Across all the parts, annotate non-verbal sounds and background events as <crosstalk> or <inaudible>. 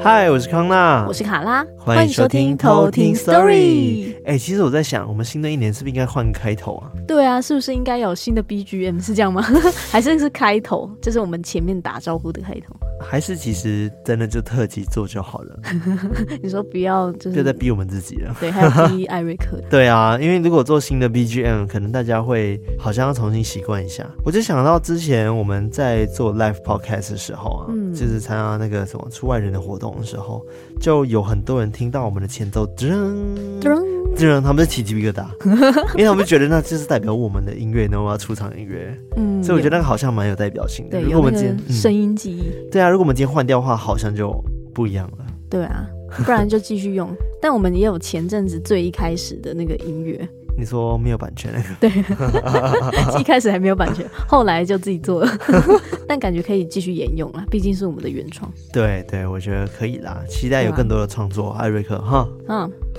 嗨，我是康娜，我是卡拉，欢迎收听偷听 Story。哎，其实我在想，我们新的一年是不是应该换个开头啊？对啊，是不是应该有新的 BGM？是这样吗？<laughs> 还是是开头？这是我们前面打招呼的开头？还是其实真的就特辑做就好了？<laughs> 你说不要，就是就在逼我们自己了。对，还要逼艾瑞克。<laughs> 对啊，因为如果做新的 BGM，可能大家会好像要重新习惯一下。我就想到之前我们在做 Live Podcast 的时候啊，嗯，就是参加那个什么出外人的活动的时候，就有很多人听到我们的前奏，噔噔噔，他们就起鸡皮疙瘩，<laughs> 因为他们觉得那就是代表我们的音乐，然后要出场音乐。嗯，所以我觉得那个好像蛮有代表性的。对，如果我们今天声音记忆、嗯，对啊。如果我们今天换掉的话，好像就不一样了。对啊，不然就继续用。<laughs> 但我们也有前阵子最一开始的那个音乐。你说没有版权那个？对，<laughs> 一开始还没有版权，后来就自己做了。但感觉可以继续沿用啊，毕竟是我们的原创。对对，我觉得可以啦，期待有更多的创作，艾瑞克哈。嗯。<laughs>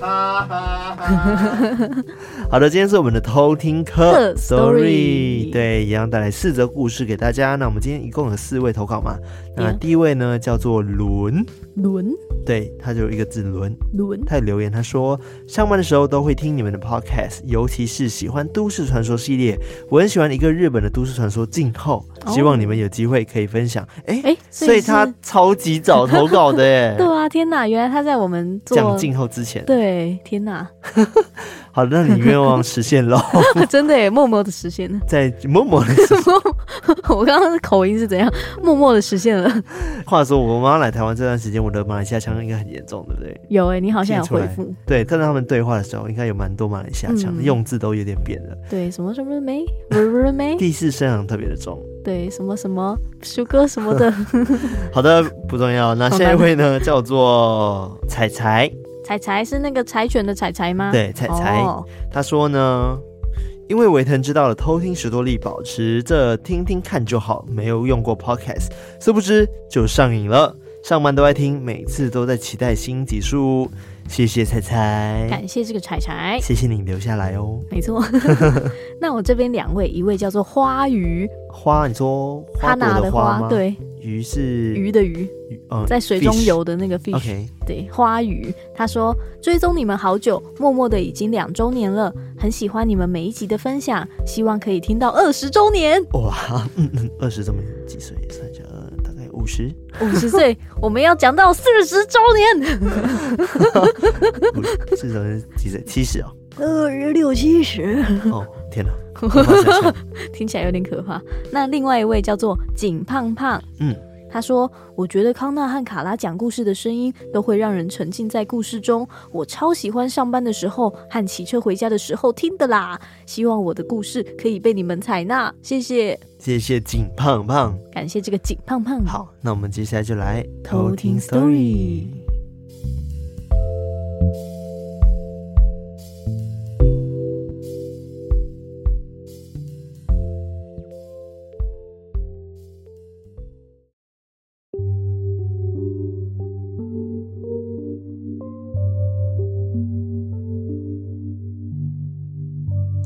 好的，今天是我们的偷听课 story，对，一样带来四则故事给大家。那我们今天一共有四位投稿嘛？那第一位呢叫做伦伦，对，他就一个字伦伦。他有留言，他说上班的时候都会听你们的 podcast，尤其是喜欢都市传说系列。我很喜欢一个日本的都市传说静候，希望你们有机会可以分享。哎哎，所以他超级早投稿的 <laughs> 耶。对啊，天哪，原来他在我们讲静后之前。对。对，天哪！<laughs> 好的，那你愿望实现了，<laughs> 真的耶，默默的实现了，<laughs> 在默默的，<laughs> 我刚刚的口音是怎样？默默的实现了。话说，我妈来台湾这段时间，我的马来西亚腔应该很严重，对不对？有哎，你好像有回复。对，看到他们对话的时候，应该有蛮多马来西亚腔，用字都有点变了。对，什么什么没，不是不是没，第四声好像特别的重。对，什么什么鼠哥什么的。好的，不重要。那下一位呢，叫做彩彩。彩彩是那个柴犬的彩彩吗？对，彩彩。Oh. 他说呢，因为维腾知道了偷听史多利，保持着听听看就好，没有用过 Podcast，殊不知就上瘾了，上班都爱听，每次都在期待新集数。谢谢彩彩，感谢这个彩彩，谢谢你留下来哦。没错，<laughs> 那我这边两位，一位叫做花鱼，花，你说花朵的花吗？对，鱼是鱼的鱼，嗯，在水中游的那个 fish。Okay. 对，花鱼，他说追踪你们好久，默默的已经两周年了，很喜欢你们每一集的分享，希望可以听到二十周年。哇，嗯嗯，二十周年几岁？算一下。五十五十岁，我们要讲到四十周年。<laughs> 四十周年几岁？七十哦。呃，六七十。哦，天哪，<laughs> 听起来有点可怕。那另外一位叫做景胖胖，嗯。他说：“我觉得康纳和卡拉讲故事的声音都会让人沉浸在故事中，我超喜欢上班的时候和骑车回家的时候听的啦。希望我的故事可以被你们采纳，谢谢，谢谢景胖胖，感谢这个景胖胖。好，那我们接下来就来偷听 story。”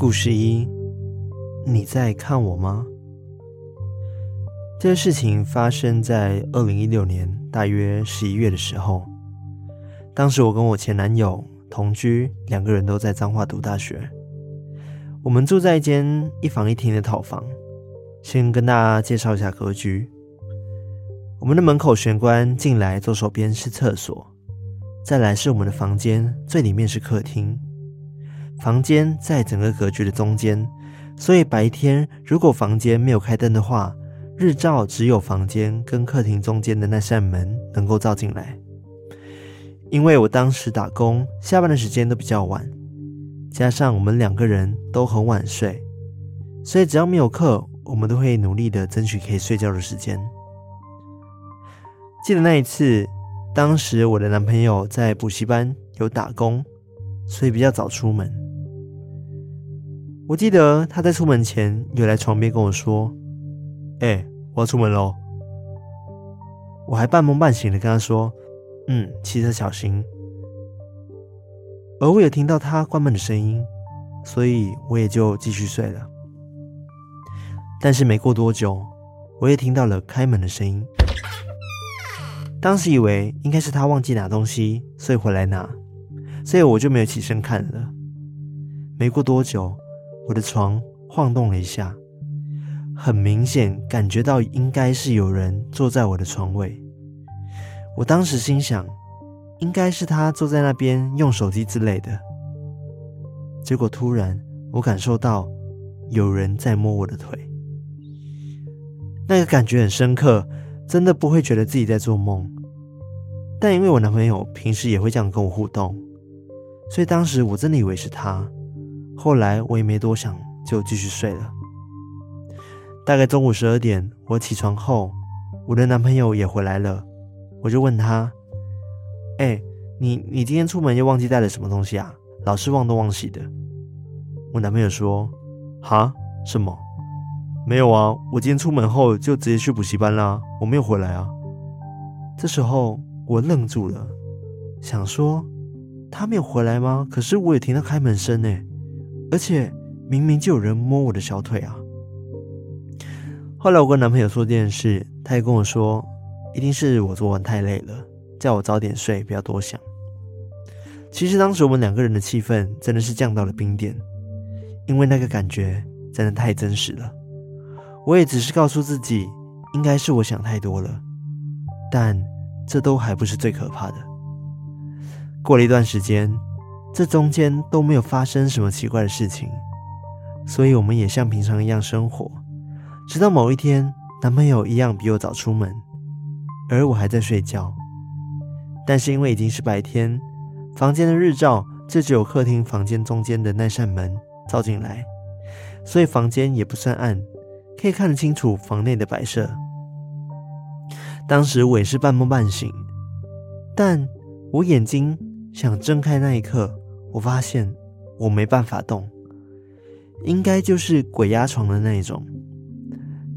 故事一，你在看我吗？这个事情发生在二零一六年大约十一月的时候。当时我跟我前男友同居，两个人都在彰化读大学。我们住在一间一房一厅的套房。先跟大家介绍一下格局：我们的门口玄关进来，左手边是厕所，再来是我们的房间，最里面是客厅。房间在整个格局的中间，所以白天如果房间没有开灯的话，日照只有房间跟客厅中间的那扇门能够照进来。因为我当时打工，下班的时间都比较晚，加上我们两个人都很晚睡，所以只要没有课，我们都会努力的争取可以睡觉的时间。记得那一次，当时我的男朋友在补习班有打工，所以比较早出门。我记得他在出门前有来床边跟我说：“哎、我要出门喽。”我还半梦半醒的跟他说：“嗯，骑车小心。”而我有听到他关门的声音，所以我也就继续睡了。但是没过多久，我也听到了开门的声音。当时以为应该是他忘记拿东西，所以回来拿，所以我就没有起身看了。没过多久，我的床晃动了一下，很明显感觉到应该是有人坐在我的床位。我当时心想，应该是他坐在那边用手机之类的。结果突然，我感受到有人在摸我的腿，那个感觉很深刻，真的不会觉得自己在做梦。但因为我男朋友平时也会这样跟我互动，所以当时我真的以为是他。后来我也没多想，就继续睡了。大概中午十二点，我起床后，我的男朋友也回来了，我就问他：“哎，你你今天出门又忘记带了什么东西啊？老是忘东忘西的。”我男朋友说：“哈？什么？没有啊，我今天出门后就直接去补习班啦，我没有回来啊。”这时候。我愣住了，想说他没有回来吗？可是我也听到开门声呢，而且明明就有人摸我的小腿啊。后来我跟男朋友说这件事，他也跟我说，一定是我昨晚太累了，叫我早点睡，不要多想。其实当时我们两个人的气氛真的是降到了冰点，因为那个感觉真的太真实了。我也只是告诉自己，应该是我想太多了，但。这都还不是最可怕的。过了一段时间，这中间都没有发生什么奇怪的事情，所以我们也像平常一样生活。直到某一天，男朋友一样比我早出门，而我还在睡觉。但是因为已经是白天，房间的日照就只有客厅房间中间的那扇门照进来，所以房间也不算暗，可以看得清楚房内的摆设。当时我也是半梦半醒，但我眼睛想睁开那一刻，我发现我没办法动，应该就是鬼压床的那一种。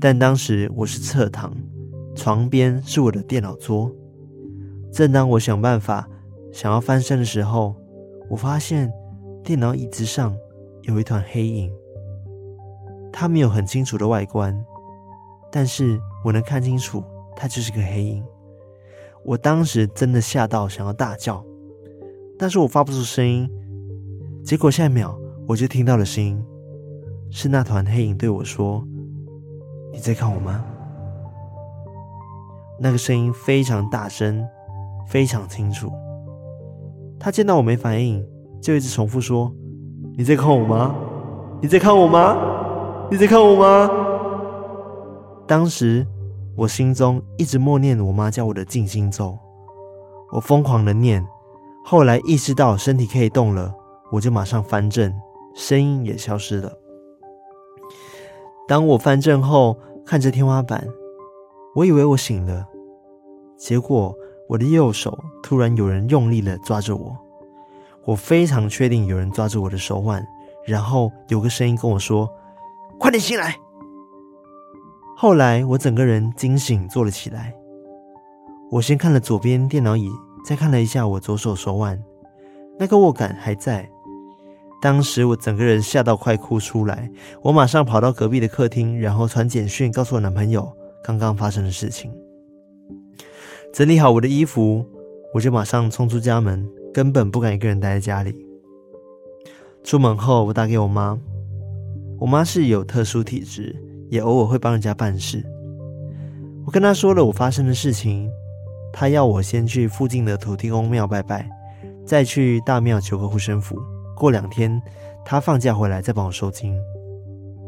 但当时我是侧躺，床边是我的电脑桌。正当我想办法想要翻身的时候，我发现电脑椅子上有一团黑影，它没有很清楚的外观，但是我能看清楚。它就是个黑影，我当时真的吓到想要大叫，但是我发不出声音。结果下一秒我就听到了声音，是那团黑影对我说：“你在看我吗？”那个声音非常大声，非常清楚。他见到我没反应，就一直重复说：“你在看我吗？你在看我吗？你在看我吗？”当时。我心中一直默念我妈教我的静心咒，我疯狂的念，后来意识到身体可以动了，我就马上翻正，声音也消失了。当我翻正后，看着天花板，我以为我醒了，结果我的右手突然有人用力的抓着我，我非常确定有人抓着我的手腕，然后有个声音跟我说：“快点醒来。”后来我整个人惊醒，坐了起来。我先看了左边电脑椅，再看了一下我左手手腕，那个握感还在。当时我整个人吓到快哭出来，我马上跑到隔壁的客厅，然后传简讯告诉我男朋友刚刚发生的事情。整理好我的衣服，我就马上冲出家门，根本不敢一个人待在家里。出门后，我打给我妈，我妈是有特殊体质。也偶尔会帮人家办事。我跟他说了我发生的事情，他要我先去附近的土地公庙拜拜，再去大庙求个护身符。过两天他放假回来再帮我收金，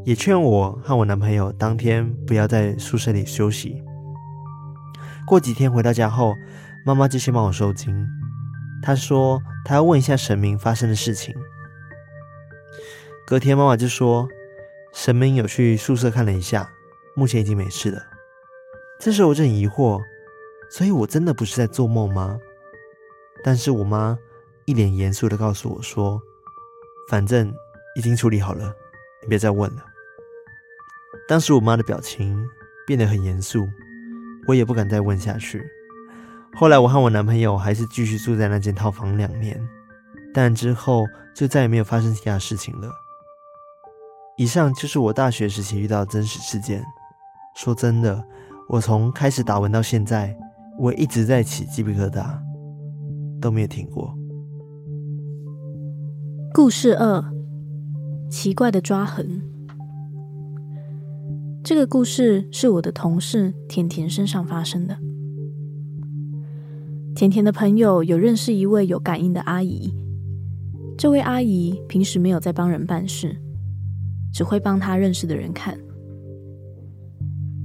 也劝我和我男朋友当天不要在宿舍里休息。过几天回到家后，妈妈就先帮我收金。她说她要问一下神明发生的事情。隔天妈妈就说。神明有去宿舍看了一下，目前已经没事了。这时候我就很疑惑，所以我真的不是在做梦吗？但是我妈一脸严肃的告诉我说：“反正已经处理好了，你别再问了。”当时我妈的表情变得很严肃，我也不敢再问下去。后来我和我男朋友还是继续住在那间套房两年，但之后就再也没有发生其他事情了。以上就是我大学时期遇到的真实事件。说真的，我从开始打文到现在，我一直在起鸡皮疙瘩，都没有停过。故事二：奇怪的抓痕。这个故事是我的同事甜甜身上发生的。甜甜的朋友有认识一位有感应的阿姨，这位阿姨平时没有在帮人办事，只会帮她认识的人看。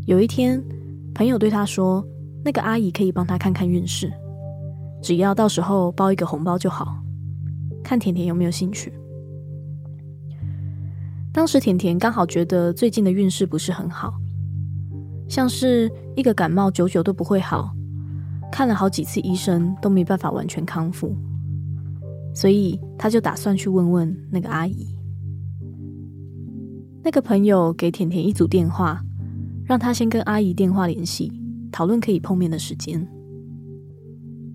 有一天，朋友对她说：“那个阿姨可以帮她看看运势，只要到时候包一个红包就好。”看甜甜有没有兴趣。当时甜甜刚好觉得最近的运势不是很好，像是一个感冒久久都不会好，看了好几次医生都没办法完全康复，所以他就打算去问问那个阿姨。那个朋友给甜甜一组电话。让他先跟阿姨电话联系，讨论可以碰面的时间。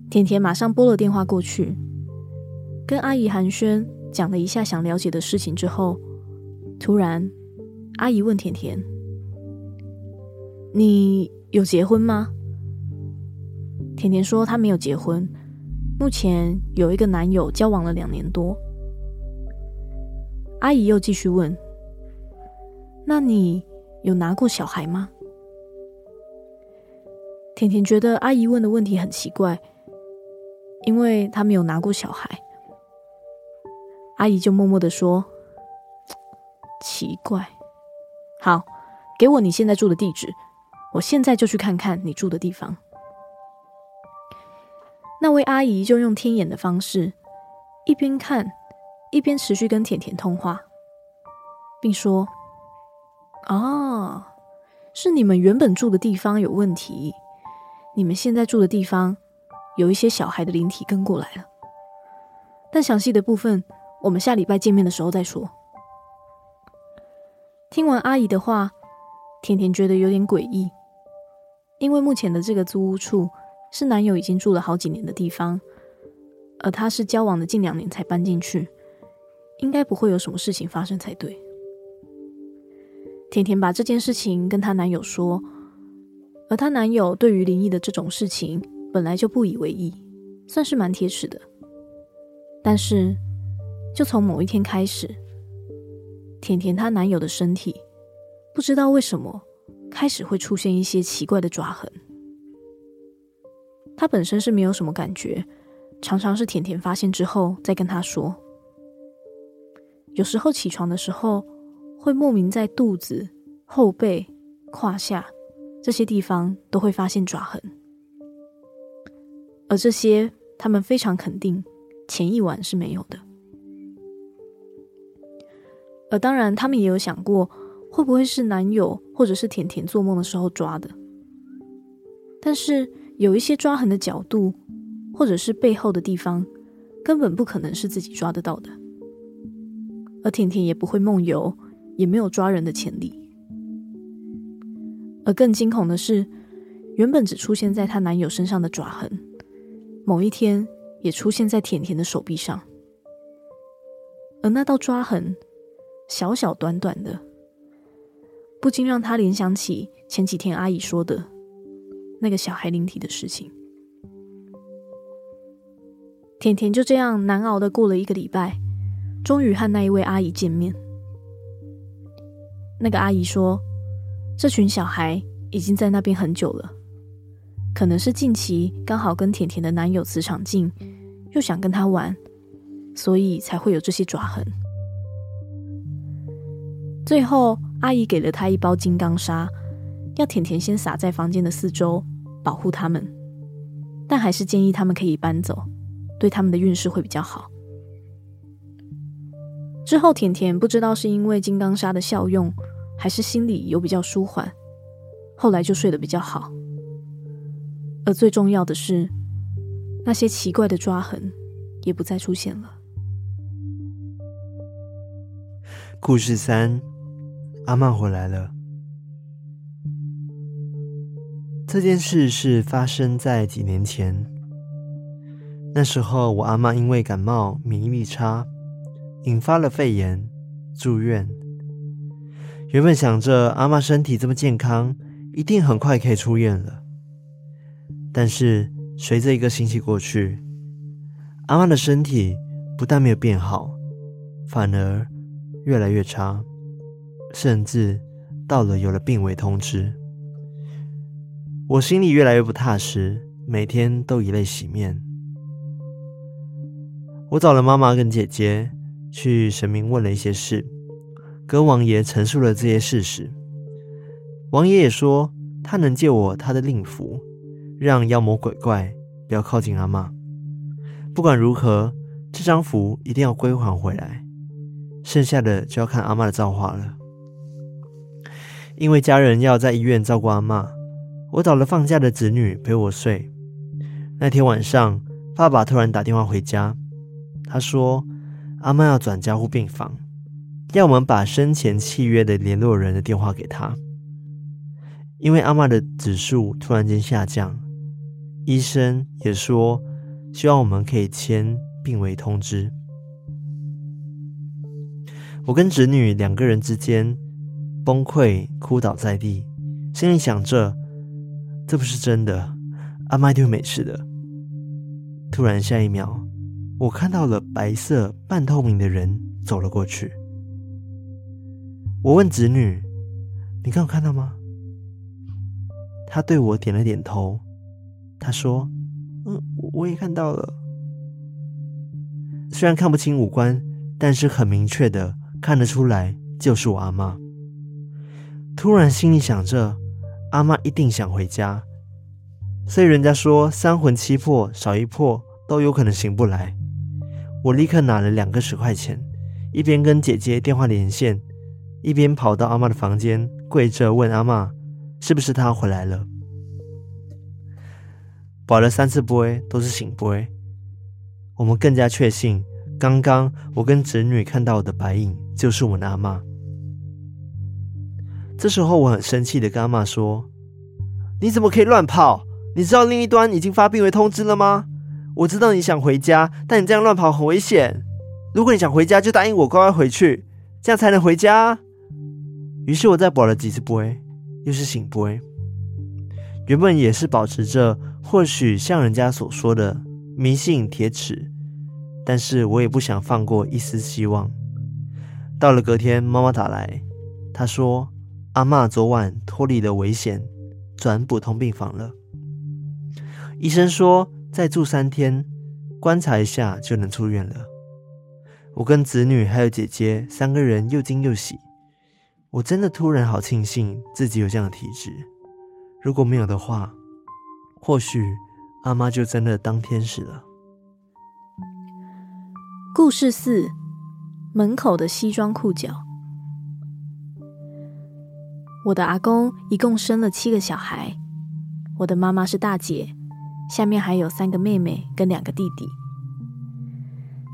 甜甜马上拨了电话过去，跟阿姨寒暄，讲了一下想了解的事情之后，突然，阿姨问甜甜：“你有结婚吗？”甜甜说她没有结婚，目前有一个男友，交往了两年多。阿姨又继续问：“那你？”有拿过小孩吗？甜甜觉得阿姨问的问题很奇怪，因为她没有拿过小孩。阿姨就默默的说：“奇怪，好，给我你现在住的地址，我现在就去看看你住的地方。”那位阿姨就用天眼的方式，一边看，一边持续跟甜甜通话，并说。哦，是你们原本住的地方有问题，你们现在住的地方有一些小孩的灵体跟过来了。但详细的部分，我们下礼拜见面的时候再说。听完阿姨的话，甜甜觉得有点诡异，因为目前的这个租屋处是男友已经住了好几年的地方，而她是交往的近两年才搬进去，应该不会有什么事情发生才对。甜甜把这件事情跟她男友说，而她男友对于灵异的这种事情本来就不以为意，算是蛮铁齿的。但是，就从某一天开始，甜甜她男友的身体不知道为什么开始会出现一些奇怪的抓痕。他本身是没有什么感觉，常常是甜甜发现之后再跟他说。有时候起床的时候。会莫名在肚子、后背、胯下这些地方都会发现抓痕，而这些他们非常肯定前一晚是没有的。而当然，他们也有想过会不会是男友或者是甜甜做梦的时候抓的，但是有一些抓痕的角度或者是背后的地方，根本不可能是自己抓得到的，而甜甜也不会梦游。也没有抓人的潜力，而更惊恐的是，原本只出现在她男友身上的爪痕，某一天也出现在甜甜的手臂上，而那道抓痕小小短短的，不禁让她联想起前几天阿姨说的那个小孩灵体的事情。甜甜就这样难熬的过了一个礼拜，终于和那一位阿姨见面。那个阿姨说：“这群小孩已经在那边很久了，可能是近期刚好跟甜甜的男友磁场近，又想跟他玩，所以才会有这些爪痕。”最后，阿姨给了她一包金刚砂，要甜甜先撒在房间的四周，保护他们，但还是建议他们可以搬走，对他们的运势会比较好。之后，甜甜不知道是因为金刚砂的效用，还是心里有比较舒缓，后来就睡得比较好。而最重要的是，那些奇怪的抓痕也不再出现了。故事三，阿曼回来了。这件事是发生在几年前，那时候我阿妈因为感冒，免疫力差。引发了肺炎，住院。原本想着阿妈身体这么健康，一定很快可以出院了。但是随着一个星期过去，阿嬷的身体不但没有变好，反而越来越差，甚至到了有了病危通知。我心里越来越不踏实，每天都以泪洗面。我找了妈妈跟姐姐去神明问了一些事。跟王爷陈述了这些事实，王爷也说他能借我他的令符，让妖魔鬼怪不要靠近阿嬷。不管如何，这张符一定要归还回来，剩下的就要看阿嬷的造化了。因为家人要在医院照顾阿嬷，我找了放假的子女陪我睡。那天晚上，爸爸突然打电话回家，他说阿嬷要转加护病房。要我们把生前契约的联络人的电话给他，因为阿嬷的指数突然间下降，医生也说希望我们可以签病危通知。我跟侄女两个人之间崩溃哭倒在地，心里想着这不是真的，阿妈一定会没事的。突然下一秒，我看到了白色半透明的人走了过去。我问侄女：“你刚有看到吗？”她对我点了点头。她说：“嗯，我也看到了。虽然看不清五官，但是很明确的看得出来，就是我阿妈。”突然心里想着，阿嬷一定想回家，所以人家说三魂七魄少一魄都有可能醒不来。我立刻拿了两个十块钱，一边跟姐姐电话连线。一边跑到阿嬷的房间，跪着问阿嬷：“是不是她回来了？”保了三次杯都是圣杯，我们更加确信，刚刚我跟侄女看到的白影就是我的阿嬷。这时候我很生气的跟阿嬷说：“你怎么可以乱跑？你知道另一端已经发病危通知了吗？我知道你想回家，但你这样乱跑很危险。如果你想回家，就答应我乖乖回去，这样才能回家。”于是我再保了几次杯，又是醒杯。原本也是保持着或许像人家所说的迷信铁齿，但是我也不想放过一丝希望。到了隔天，妈妈打来，她说阿嬷昨晚脱离了危险，转普通病房了。医生说再住三天，观察一下就能出院了。我跟子女还有姐姐三个人又惊又喜。我真的突然好庆幸自己有这样的体质，如果没有的话，或许阿妈就真的当天使了。故事四：门口的西装裤脚。我的阿公一共生了七个小孩，我的妈妈是大姐，下面还有三个妹妹跟两个弟弟，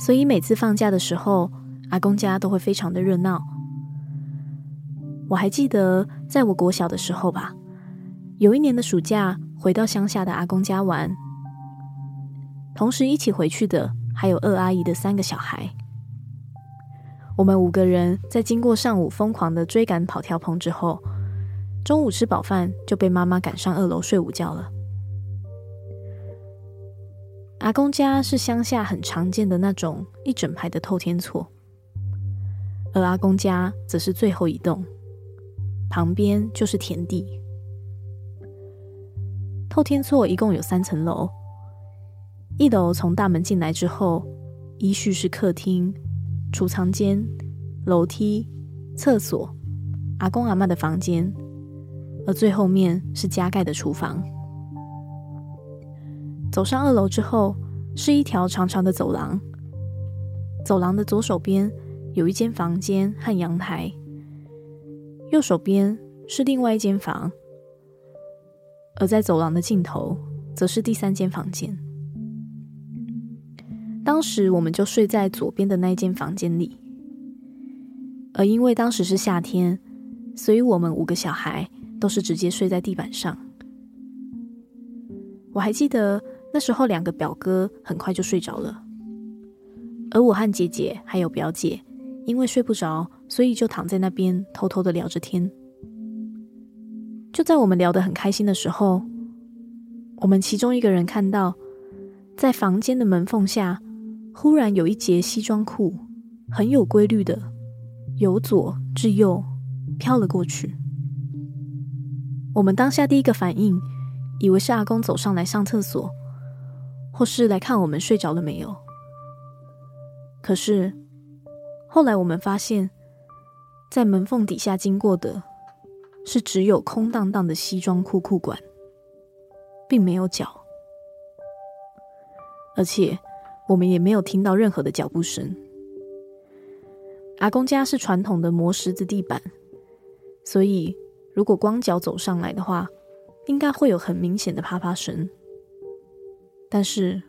所以每次放假的时候，阿公家都会非常的热闹。我还记得，在我国小的时候吧，有一年的暑假，回到乡下的阿公家玩，同时一起回去的还有二阿姨的三个小孩。我们五个人在经过上午疯狂的追赶跑跳棚之后，中午吃饱饭就被妈妈赶上二楼睡午觉了。阿公家是乡下很常见的那种一整排的透天厝，而阿公家则是最后一栋。旁边就是田地。透天厝一共有三层楼，一楼从大门进来之后，依序是客厅、储藏间、楼梯、厕所、阿公阿嬷的房间，而最后面是加盖的厨房。走上二楼之后，是一条长长的走廊。走廊的左手边有一间房间和阳台。右手边是另外一间房，而在走廊的尽头，则是第三间房间。当时我们就睡在左边的那一间房间里，而因为当时是夏天，所以我们五个小孩都是直接睡在地板上。我还记得那时候，两个表哥很快就睡着了，而我和姐姐还有表姐，因为睡不着。所以就躺在那边偷偷的聊着天。就在我们聊得很开心的时候，我们其中一个人看到，在房间的门缝下，忽然有一截西装裤，很有规律的由左至右飘了过去。我们当下第一个反应，以为是阿公走上来上厕所，或是来看我们睡着了没有。可是后来我们发现，在门缝底下经过的是只有空荡荡的西装裤裤管，并没有脚，而且我们也没有听到任何的脚步声。阿公家是传统的磨石子地板，所以如果光脚走上来的话，应该会有很明显的啪啪声。但是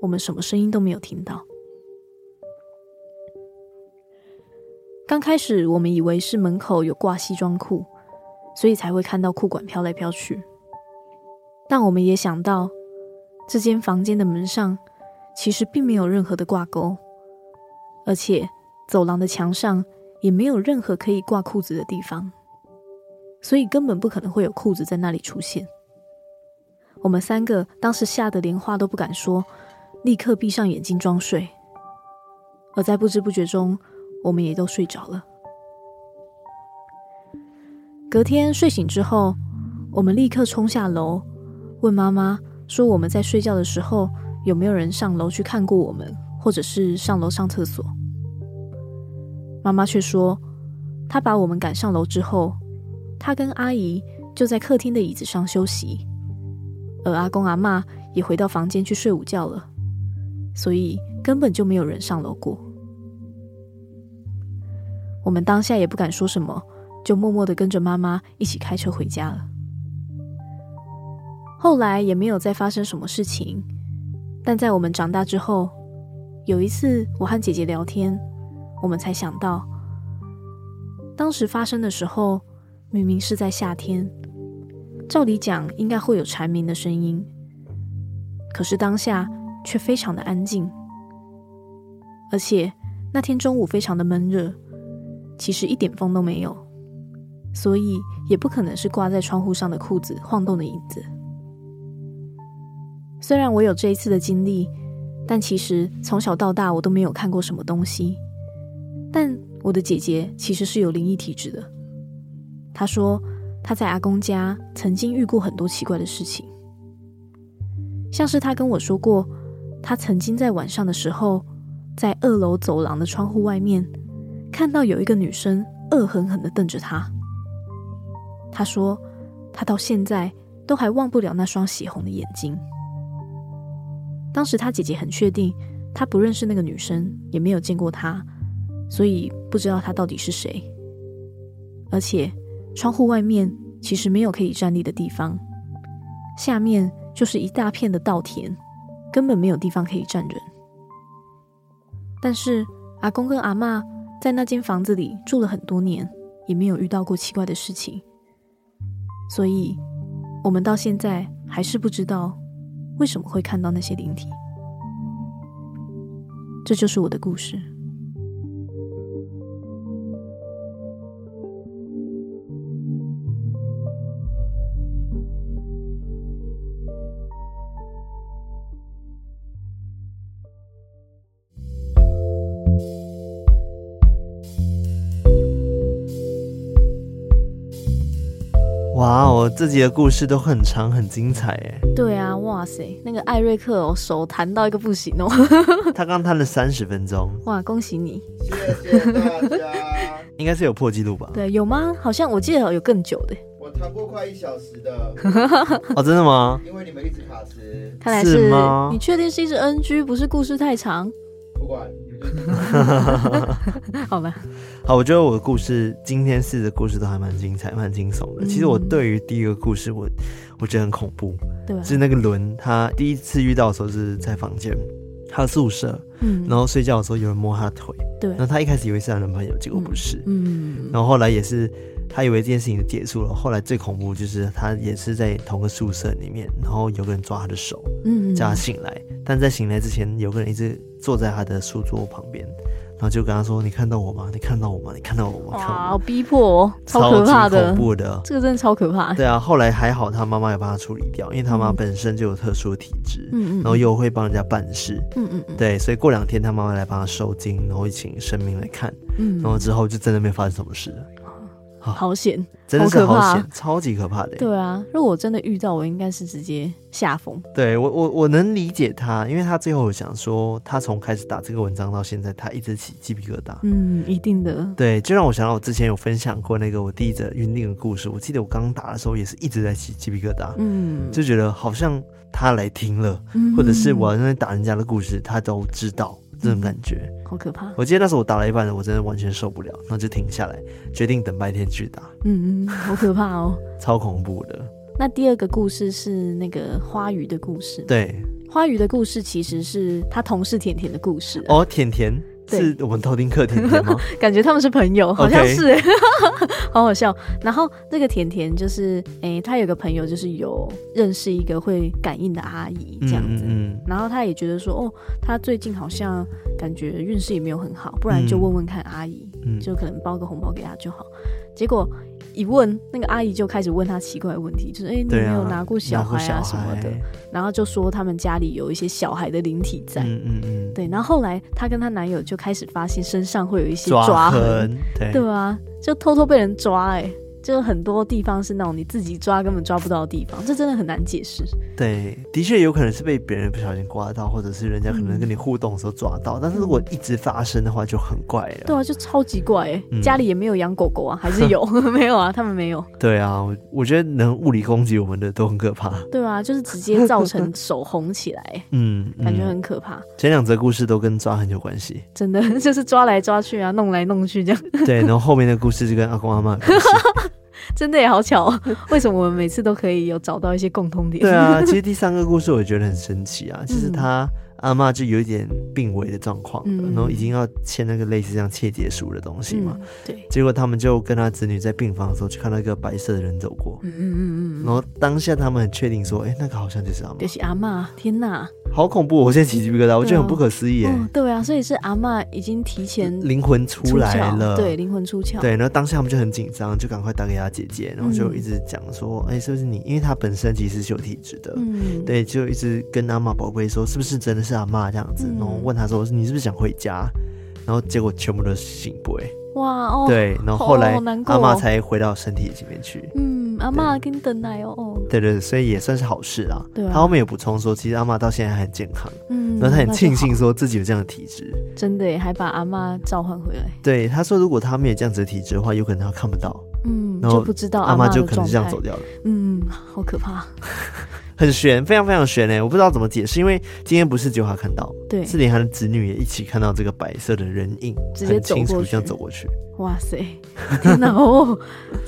我们什么声音都没有听到。刚开始我们以为是门口有挂西装裤，所以才会看到裤管飘来飘去。但我们也想到，这间房间的门上其实并没有任何的挂钩，而且走廊的墙上也没有任何可以挂裤子的地方，所以根本不可能会有裤子在那里出现。我们三个当时吓得连话都不敢说，立刻闭上眼睛装睡，而在不知不觉中，我们也都睡着了。隔天睡醒之后，我们立刻冲下楼，问妈妈说我们在睡觉的时候有没有人上楼去看过我们，或者是上楼上厕所。妈妈却说，她把我们赶上楼之后，他跟阿姨就在客厅的椅子上休息，而阿公阿嬷也回到房间去睡午觉了，所以根本就没有人上楼过。我们当下也不敢说什么，就默默的跟着妈妈一起开车回家了。后来也没有再发生什么事情，但在我们长大之后，有一次我和姐姐聊天，我们才想到，当时发生的时候明明是在夏天，照理讲应该会有蝉鸣的声音，可是当下却非常的安静，而且那天中午非常的闷热。其实一点风都没有，所以也不可能是挂在窗户上的裤子晃动的影子。虽然我有这一次的经历，但其实从小到大我都没有看过什么东西。但我的姐姐其实是有灵异体质的。她说她在阿公家曾经遇过很多奇怪的事情，像是她跟我说过，她曾经在晚上的时候，在二楼走廊的窗户外面。看到有一个女生恶狠狠地瞪着他，他说他到现在都还忘不了那双血红的眼睛。当时他姐姐很确定，他不认识那个女生，也没有见过她，所以不知道她到底是谁。而且窗户外面其实没有可以站立的地方，下面就是一大片的稻田，根本没有地方可以站人。但是阿公跟阿嬷。在那间房子里住了很多年，也没有遇到过奇怪的事情，所以我们到现在还是不知道为什么会看到那些灵体。这就是我的故事。哇，我自己的故事都很长，很精彩哎。对啊，哇塞，那个艾瑞克哦，手弹到一个不行哦。<laughs> 他刚弹了三十分钟。哇，恭喜你！谢谢大家。<laughs> 应该是有破纪录吧？对，有吗？好像我记得有更久的。我弹过快一小时的。<laughs> 哦，真的吗？因为你们一直卡词。看来是，是吗？你确定是一直 NG，不是故事太长？不管。<laughs> 好吧，好，我觉得我的故事今天四个故事都还蛮精彩，蛮惊悚的。其实我对于第一个故事我，我我觉得很恐怖，对，是那个轮，他第一次遇到的时候是在房间，他的宿舍，嗯，然后睡觉的时候有人摸他的腿，对，然后他一开始以为是他男朋友，结果不是，嗯，然后后来也是。他以为这件事情就结束了，后来最恐怖就是他也是在同个宿舍里面，然后有个人抓他的手，嗯，叫他醒来。但在醒来之前，有个人一直坐在他的书桌旁边，然后就跟他说：“你看到我吗？你看到我吗？你看到我吗？”哇，逼迫，超可怕的，恐怖的，这个真的超可怕。对啊，后来还好，他妈妈有帮他处理掉，因为他妈本身就有特殊的体质，嗯嗯，然后又会帮人家办事，嗯嗯嗯，对，所以过两天他妈妈来帮他收金，然后请神明来看，嗯，然后之后就真的没发生什么事了。好险，真的是好险，好，超级可怕的。对啊，如果我真的遇到，我应该是直接下风。对我，我我能理解他，因为他最后想说，他从开始打这个文章到现在，他一直起鸡皮疙瘩。嗯，一定的。对，就让我想到我之前有分享过那个我第一则晕定的故事。我记得我刚打的时候也是一直在起鸡皮疙瘩，嗯，就觉得好像他来听了，嗯、或者是我在打人家的故事，他都知道。这种感觉、嗯、好可怕！我记得那时候我打了一半的，我真的完全受不了，然后就停下来，决定等白天去打。嗯嗯，好可怕哦，<laughs> 超恐怖的。那第二个故事是那个花鱼的故事。对，花鱼的故事其实是他同事甜甜的故事。哦，甜甜。是我们偷听客甜甜吗？<laughs> 感觉他们是朋友，好像是. <laughs> 好好笑。然后那个甜甜就是，哎、欸，他有个朋友就是有认识一个会感应的阿姨这样子，嗯嗯、然后他也觉得说，哦，他最近好像感觉运势也没有很好，不然就问问看阿姨，嗯、就可能包个红包给他就好。结果一问，那个阿姨就开始问他奇怪的问题，就是哎、欸，你有没有拿过小孩啊什么的？然后就说他们家里有一些小孩的灵体在，嗯嗯嗯，对。然后后来她跟她男友就开始发现身上会有一些抓痕，抓痕对，对啊，就偷偷被人抓哎、欸。就很多地方是那种你自己抓根本抓不到的地方，这真的很难解释。对，的确有可能是被别人不小心刮到，或者是人家可能跟你互动的时候抓到。嗯、但是如果一直发生的话，就很怪了。对啊，就超级怪哎！嗯、家里也没有养狗狗啊，还是有？<laughs> 没有啊，他们没有。对啊，我我觉得能物理攻击我们的都很可怕。对啊，就是直接造成手红起来，<laughs> 嗯，感觉很可怕。前两则故事都跟抓很有关系，真的 <laughs> 就是抓来抓去啊，弄来弄去这样。对，然后后面的故事就跟阿公阿妈。<laughs> 真的也好巧，<laughs> 为什么我们每次都可以有找到一些共通点？对啊，其实第三个故事我觉得很神奇啊，就是他。阿妈就有一点病危的状况，嗯、然后已经要签那个类似这样切结书的东西嘛。嗯、对。结果他们就跟他子女在病房的时候，就看到一个白色的人走过。嗯嗯嗯嗯。然后当下他们很确定说：“哎、欸，那个好像就是阿妈。”就是阿妈，天哪！好恐怖！我现在起鸡皮疙瘩，我觉得很不可思议哎、哦。对啊，所以是阿妈已经提前灵魂出来了。对，灵魂出窍。对，然后当下他们就很紧张，就赶快打给他姐姐，然后就一直讲说：“哎、嗯欸，是不是你？因为他本身其实是有体质的。”嗯。对，就一直跟阿妈宝贝说：“是不是真的是阿妈这样子？”然后问他说：“你是不是想回家？”然后结果全部都是醒不哎。哇哦。对，然后后来阿妈才回到身体里面去。嗯，阿妈给你等奶哦。对对，所以也算是好事啊。对。他后面也补充说，其实阿妈到现在还很健康。嗯。然后他很庆幸说自己有这样的体质。真的耶，还把阿妈召唤回来。对，他说如果他没有这样子的体质的话，有可能他看不到。嗯。然后就不知道阿妈就可能这样走掉了。嗯，好可怕。很悬，非常非常悬哎！我不知道怎么解释，因为今天不是只有他看到，对，是连他的子女也一起看到这个白色的人影，直接走过去，很清楚这样走过去。哇塞，天哪哦，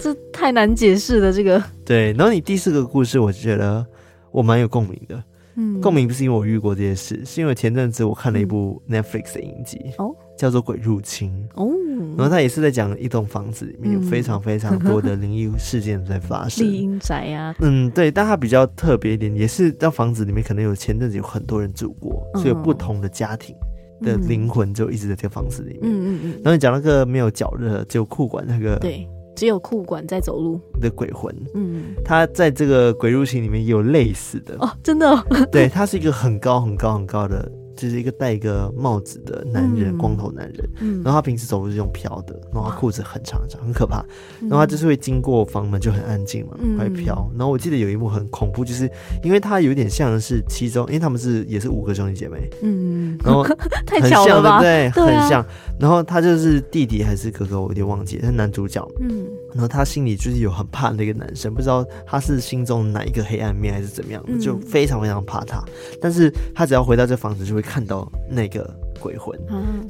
这太难解释了，这个。<laughs> 对，然后你第四个故事，我觉得我蛮有共鸣的。嗯，共鸣不是因为我遇过这些事，是因为前阵子我看了一部 Netflix 的影集，哦，叫做《鬼入侵》哦，然后他也是在讲一栋房子里面有非常非常多的灵异事件在发生，厉阴宅啊，嗯，对，但它比较特别一点，也是在房子里面可能有前阵子有很多人住过，所以有不同的家庭的灵魂就一直在这个房子里面，嗯嗯嗯，然后你讲那个没有脚的，只有裤管那个，对。只有裤管在走路。的鬼魂，嗯，他在这个鬼入侵里面也有类似的。哦，真的，对，他是一个很高很高很高的。就是一个戴一个帽子的男人，嗯、光头男人，嗯、然后他平时走路是用飘的，然后裤子很长很长，很可怕。然后他就是会经过房门就很安静嘛，嗯、会飘。然后我记得有一幕很恐怖，就是因为他有点像是其中，因为他们是也是五个兄弟姐妹，嗯，然后很 <laughs> 像太巧了吧，对不对？很像。然后他就是弟弟还是哥哥，我有点忘记，他是男主角，嗯。然后他心里就是有很怕那个男生，不知道他是心中哪一个黑暗面还是怎么样，就非常非常怕他。但是他只要回到这房子就会。看到那个鬼魂，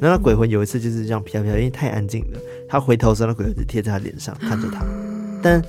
然后那鬼魂有一次就是这样飘飘，因为太安静了。他回头时候，那鬼魂就贴在他脸上看着他，但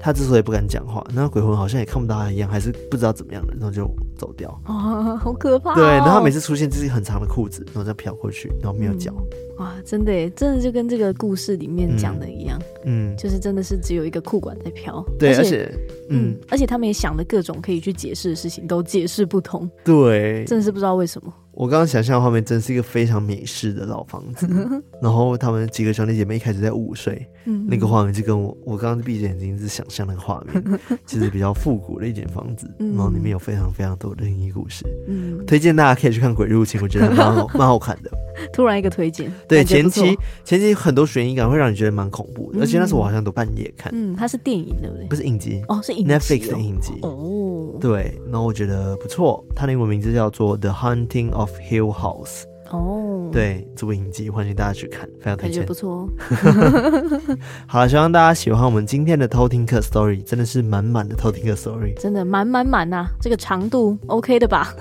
他之所以不敢讲话，那鬼魂好像也看不到他一样，还是不知道怎么样的，然后就走掉。啊，好可怕！对，然后他每次出现就是很长的裤子，然后再飘过去，然后没有脚。哇，真的耶，真的就跟这个故事里面讲的一样，嗯，就是真的是只有一个裤管在飘。对，而且，嗯，而且他们也想的各种可以去解释的事情都解释不通。对，真的是不知道为什么。我刚刚想象的画面，真是一个非常美式的老房子。<laughs> 然后他们几个兄弟姐妹一开始在午睡，嗯、那个画面就跟我我刚刚闭着眼睛是想象那个画面，<laughs> 其实比较复古的一间房子。嗯、然后里面有非常非常多的灵异故事。嗯，推荐大家可以去看《鬼入侵》，我觉得蛮好 <laughs> 蛮好看的。<laughs> 突然一个推荐，对前期前期很多悬疑感会让你觉得蛮恐怖的，嗯、而且那时候我好像都半夜看。嗯，它是电影对不对？不是影集哦，是影集、哦、Netflix 的影集哦。对，然后我觉得不错，它的英文名字叫做《The Haunting of Hill House》。哦，对，这部影集欢迎大家去看，非常推荐，感觉不错。<laughs> 好了，希望大家喜欢我们今天的偷听客 story，真的是满满的偷听客 story，真的满满满呐，这个长度 OK 的吧？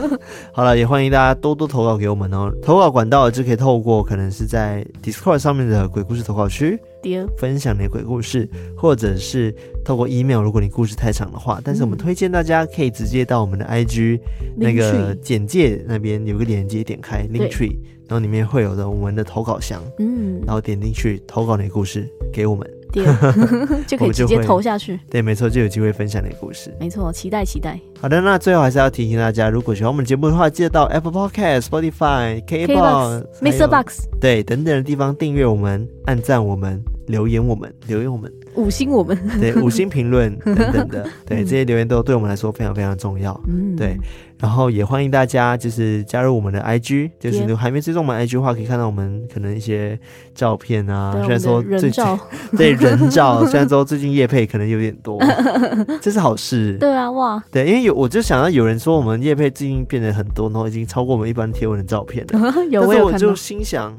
<laughs> 好了，也欢迎大家多多投稿给我们哦。投稿管道就可以透过可能是在 Discord 上面的鬼故事投稿区。分享你的鬼故事，或者是透过 email，如果你故事太长的话，但是我们推荐大家可以直接到我们的 IG 那个简介那边有个链接，点开 Linktree，然后里面会有的我们的投稿箱，嗯，然后点进去投稿你的故事给我们。<laughs> 就可以直接投下去。对，没错，就有机会分享你的故事。没错，期待期待。好的，那最后还是要提醒大家，如果喜欢我们节目的话，记得到 Apple Podcast、Spotify、KBox、Mr. Box 对等等的地方订阅我们、按赞我们、留言我们、留言我们、五星我们，<laughs> 对，五星评论 <laughs> 等等的，对，这些留言都对我们来说非常非常重要。嗯，对。然后也欢迎大家就是加入我们的 IG，就是如果还没追踪我们 IG 的话，可以看到我们可能一些照片啊。虽然说最近 <laughs> 对人照，虽然说最近叶配可能有点多，这是好事。对啊，哇，对，因为有我就想到有人说我们叶配最近变得很多，然后已经超过我们一般贴文的照片了。有，但是我就心想。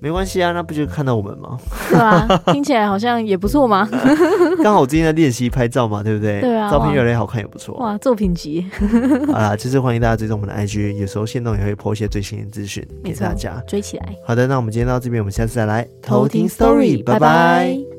没关系啊，那不就看到我们吗？对啊，听起来好像也不错嘛。<laughs> 刚好我最近在练习拍照嘛，对不对？对啊，照片越来越好看也不错。哇，作品集。<laughs> 好啦，就是欢迎大家追踪我们的 IG，有时候线动也会 po 一些最新的资讯给大家追起来。好的，那我们今天到这边，我们下次再来偷听 story，拜拜。